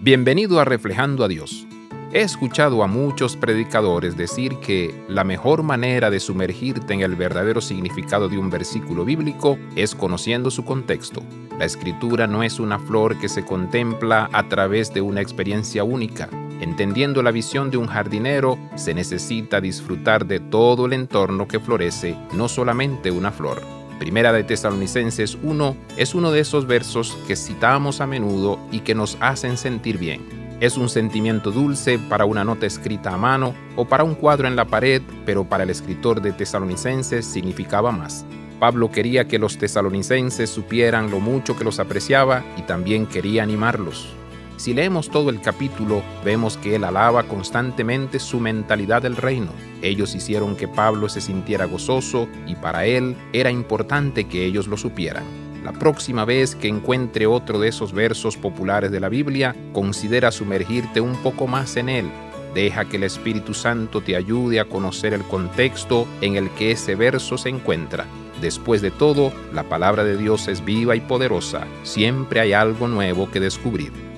Bienvenido a Reflejando a Dios. He escuchado a muchos predicadores decir que la mejor manera de sumergirte en el verdadero significado de un versículo bíblico es conociendo su contexto. La escritura no es una flor que se contempla a través de una experiencia única. Entendiendo la visión de un jardinero, se necesita disfrutar de todo el entorno que florece, no solamente una flor. Primera de Tesalonicenses 1 es uno de esos versos que citamos a menudo y que nos hacen sentir bien. Es un sentimiento dulce para una nota escrita a mano o para un cuadro en la pared, pero para el escritor de Tesalonicenses significaba más. Pablo quería que los tesalonicenses supieran lo mucho que los apreciaba y también quería animarlos. Si leemos todo el capítulo, vemos que él alaba constantemente su mentalidad del reino. Ellos hicieron que Pablo se sintiera gozoso y para él era importante que ellos lo supieran. La próxima vez que encuentre otro de esos versos populares de la Biblia, considera sumergirte un poco más en él. Deja que el Espíritu Santo te ayude a conocer el contexto en el que ese verso se encuentra. Después de todo, la palabra de Dios es viva y poderosa. Siempre hay algo nuevo que descubrir.